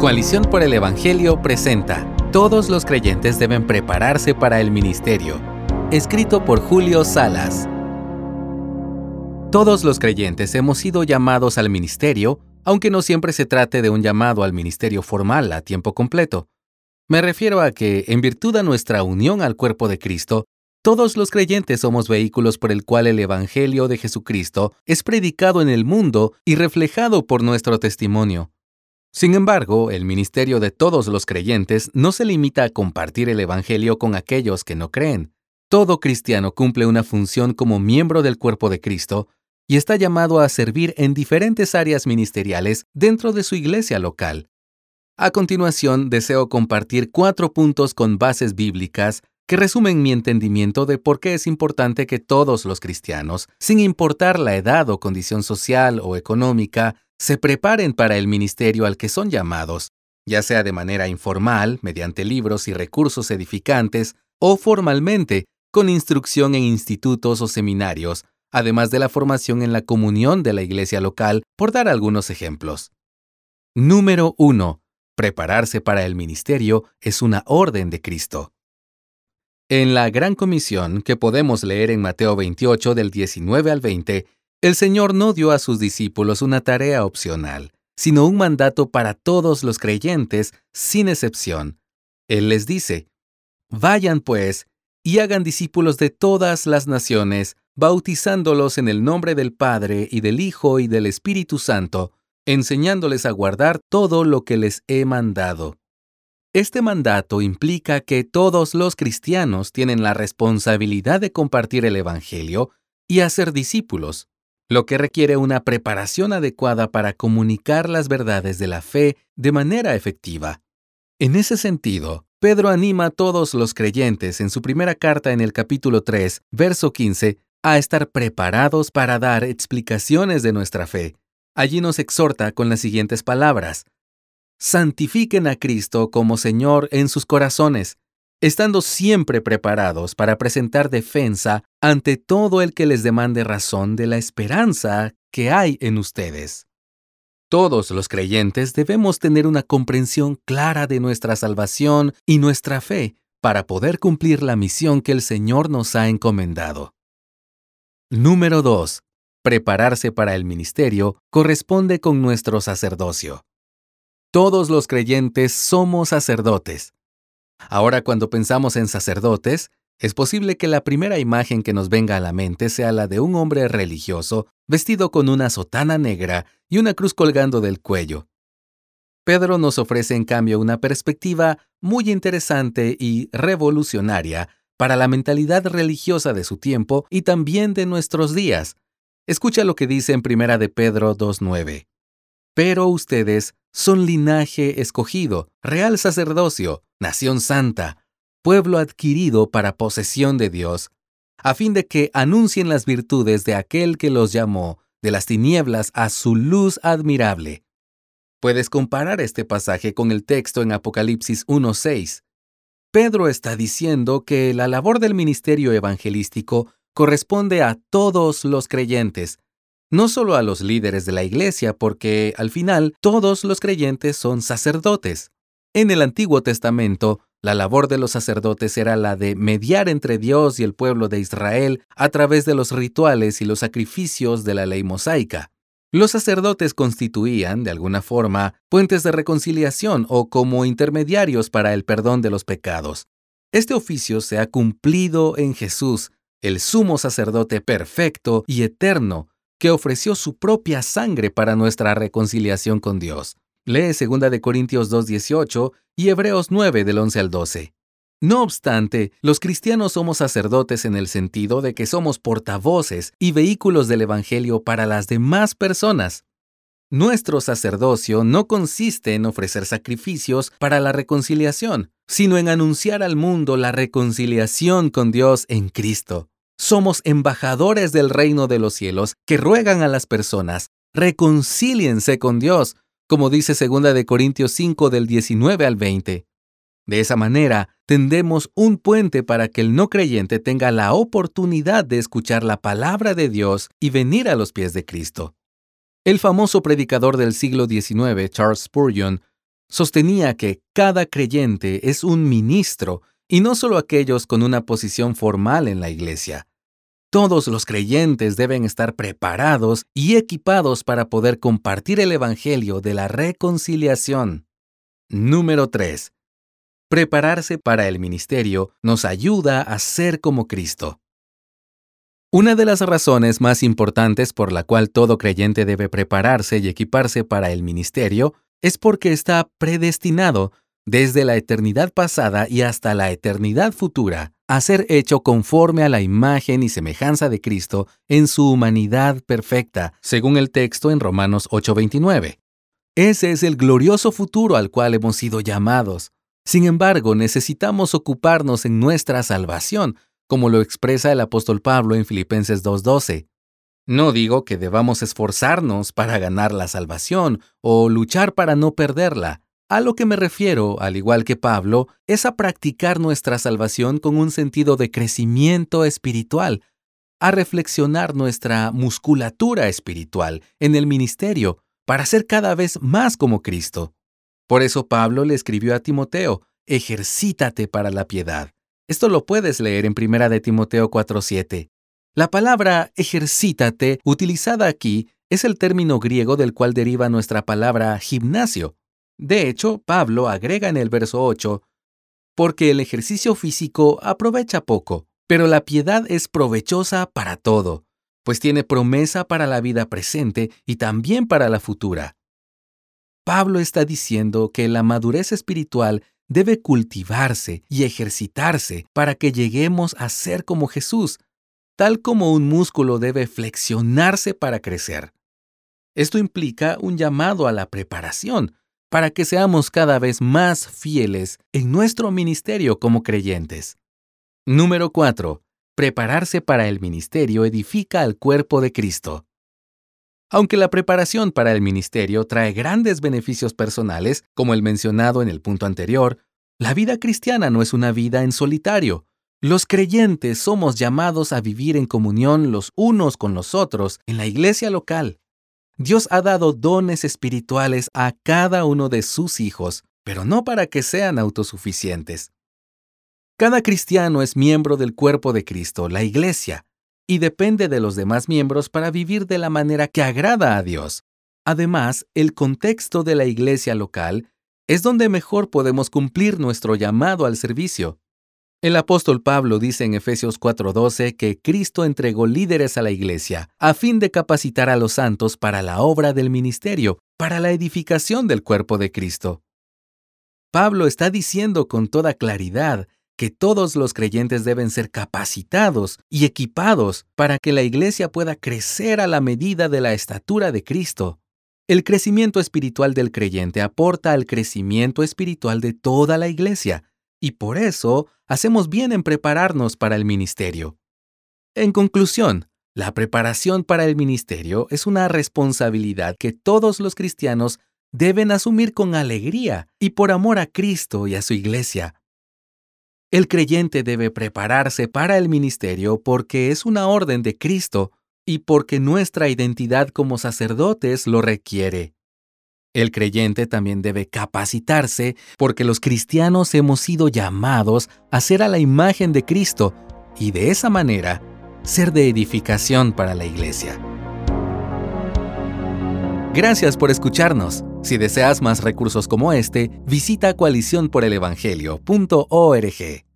Coalición por el Evangelio presenta Todos los creyentes deben prepararse para el ministerio. Escrito por Julio Salas. Todos los creyentes hemos sido llamados al ministerio, aunque no siempre se trate de un llamado al ministerio formal a tiempo completo. Me refiero a que, en virtud de nuestra unión al cuerpo de Cristo, todos los creyentes somos vehículos por el cual el Evangelio de Jesucristo es predicado en el mundo y reflejado por nuestro testimonio. Sin embargo, el ministerio de todos los creyentes no se limita a compartir el Evangelio con aquellos que no creen. Todo cristiano cumple una función como miembro del cuerpo de Cristo y está llamado a servir en diferentes áreas ministeriales dentro de su iglesia local. A continuación, deseo compartir cuatro puntos con bases bíblicas que resumen mi entendimiento de por qué es importante que todos los cristianos, sin importar la edad o condición social o económica, se preparen para el ministerio al que son llamados, ya sea de manera informal, mediante libros y recursos edificantes, o formalmente, con instrucción en institutos o seminarios, además de la formación en la comunión de la iglesia local, por dar algunos ejemplos. Número 1. Prepararse para el ministerio es una orden de Cristo. En la Gran Comisión, que podemos leer en Mateo 28 del 19 al 20, el Señor no dio a sus discípulos una tarea opcional, sino un mandato para todos los creyentes, sin excepción. Él les dice, Vayan pues y hagan discípulos de todas las naciones, bautizándolos en el nombre del Padre y del Hijo y del Espíritu Santo, enseñándoles a guardar todo lo que les he mandado. Este mandato implica que todos los cristianos tienen la responsabilidad de compartir el Evangelio y hacer discípulos, lo que requiere una preparación adecuada para comunicar las verdades de la fe de manera efectiva. En ese sentido, Pedro anima a todos los creyentes en su primera carta en el capítulo 3, verso 15, a estar preparados para dar explicaciones de nuestra fe. Allí nos exhorta con las siguientes palabras santifiquen a Cristo como Señor en sus corazones, estando siempre preparados para presentar defensa ante todo el que les demande razón de la esperanza que hay en ustedes. Todos los creyentes debemos tener una comprensión clara de nuestra salvación y nuestra fe para poder cumplir la misión que el Señor nos ha encomendado. Número 2. Prepararse para el ministerio corresponde con nuestro sacerdocio. Todos los creyentes somos sacerdotes. Ahora cuando pensamos en sacerdotes, es posible que la primera imagen que nos venga a la mente sea la de un hombre religioso vestido con una sotana negra y una cruz colgando del cuello. Pedro nos ofrece en cambio una perspectiva muy interesante y revolucionaria para la mentalidad religiosa de su tiempo y también de nuestros días. Escucha lo que dice en Primera de Pedro 2.9. Pero ustedes son linaje escogido, real sacerdocio, nación santa, pueblo adquirido para posesión de Dios, a fin de que anuncien las virtudes de aquel que los llamó de las tinieblas a su luz admirable. Puedes comparar este pasaje con el texto en Apocalipsis 1.6. Pedro está diciendo que la labor del ministerio evangelístico corresponde a todos los creyentes, no solo a los líderes de la iglesia, porque al final todos los creyentes son sacerdotes. En el Antiguo Testamento, la labor de los sacerdotes era la de mediar entre Dios y el pueblo de Israel a través de los rituales y los sacrificios de la ley mosaica. Los sacerdotes constituían, de alguna forma, puentes de reconciliación o como intermediarios para el perdón de los pecados. Este oficio se ha cumplido en Jesús, el sumo sacerdote perfecto y eterno, que ofreció su propia sangre para nuestra reconciliación con Dios. Lee 2 de Corintios 2:18 y Hebreos 9 del 11 al 12. No obstante, los cristianos somos sacerdotes en el sentido de que somos portavoces y vehículos del Evangelio para las demás personas. Nuestro sacerdocio no consiste en ofrecer sacrificios para la reconciliación, sino en anunciar al mundo la reconciliación con Dios en Cristo. Somos embajadores del reino de los cielos que ruegan a las personas, reconcíliense con Dios, como dice 2 de Corintios 5 del 19 al 20. De esa manera, tendemos un puente para que el no creyente tenga la oportunidad de escuchar la palabra de Dios y venir a los pies de Cristo. El famoso predicador del siglo XIX, Charles Spurgeon, sostenía que cada creyente es un ministro y no solo aquellos con una posición formal en la iglesia. Todos los creyentes deben estar preparados y equipados para poder compartir el Evangelio de la reconciliación. Número 3. Prepararse para el ministerio nos ayuda a ser como Cristo. Una de las razones más importantes por la cual todo creyente debe prepararse y equiparse para el ministerio es porque está predestinado desde la eternidad pasada y hasta la eternidad futura a ser hecho conforme a la imagen y semejanza de Cristo en su humanidad perfecta, según el texto en Romanos 8:29. Ese es el glorioso futuro al cual hemos sido llamados. Sin embargo, necesitamos ocuparnos en nuestra salvación, como lo expresa el apóstol Pablo en Filipenses 2.12. No digo que debamos esforzarnos para ganar la salvación o luchar para no perderla. A lo que me refiero, al igual que Pablo, es a practicar nuestra salvación con un sentido de crecimiento espiritual, a reflexionar nuestra musculatura espiritual en el ministerio para ser cada vez más como Cristo. Por eso Pablo le escribió a Timoteo, ejercítate para la piedad. Esto lo puedes leer en 1 de Timoteo 4:7. La palabra ejercítate utilizada aquí es el término griego del cual deriva nuestra palabra gimnasio. De hecho, Pablo agrega en el verso 8, porque el ejercicio físico aprovecha poco, pero la piedad es provechosa para todo, pues tiene promesa para la vida presente y también para la futura. Pablo está diciendo que la madurez espiritual debe cultivarse y ejercitarse para que lleguemos a ser como Jesús, tal como un músculo debe flexionarse para crecer. Esto implica un llamado a la preparación para que seamos cada vez más fieles en nuestro ministerio como creyentes. Número 4. Prepararse para el ministerio edifica al cuerpo de Cristo. Aunque la preparación para el ministerio trae grandes beneficios personales, como el mencionado en el punto anterior, la vida cristiana no es una vida en solitario. Los creyentes somos llamados a vivir en comunión los unos con los otros en la iglesia local. Dios ha dado dones espirituales a cada uno de sus hijos, pero no para que sean autosuficientes. Cada cristiano es miembro del cuerpo de Cristo, la iglesia, y depende de los demás miembros para vivir de la manera que agrada a Dios. Además, el contexto de la iglesia local es donde mejor podemos cumplir nuestro llamado al servicio. El apóstol Pablo dice en Efesios 4:12 que Cristo entregó líderes a la iglesia a fin de capacitar a los santos para la obra del ministerio, para la edificación del cuerpo de Cristo. Pablo está diciendo con toda claridad que todos los creyentes deben ser capacitados y equipados para que la iglesia pueda crecer a la medida de la estatura de Cristo. El crecimiento espiritual del creyente aporta al crecimiento espiritual de toda la iglesia, y por eso hacemos bien en prepararnos para el ministerio. En conclusión, la preparación para el ministerio es una responsabilidad que todos los cristianos deben asumir con alegría y por amor a Cristo y a su iglesia. El creyente debe prepararse para el ministerio porque es una orden de Cristo y porque nuestra identidad como sacerdotes lo requiere. El creyente también debe capacitarse porque los cristianos hemos sido llamados a ser a la imagen de Cristo y de esa manera ser de edificación para la iglesia. Gracias por escucharnos. Si deseas más recursos como este, visita coaliciónporelevangelio.org.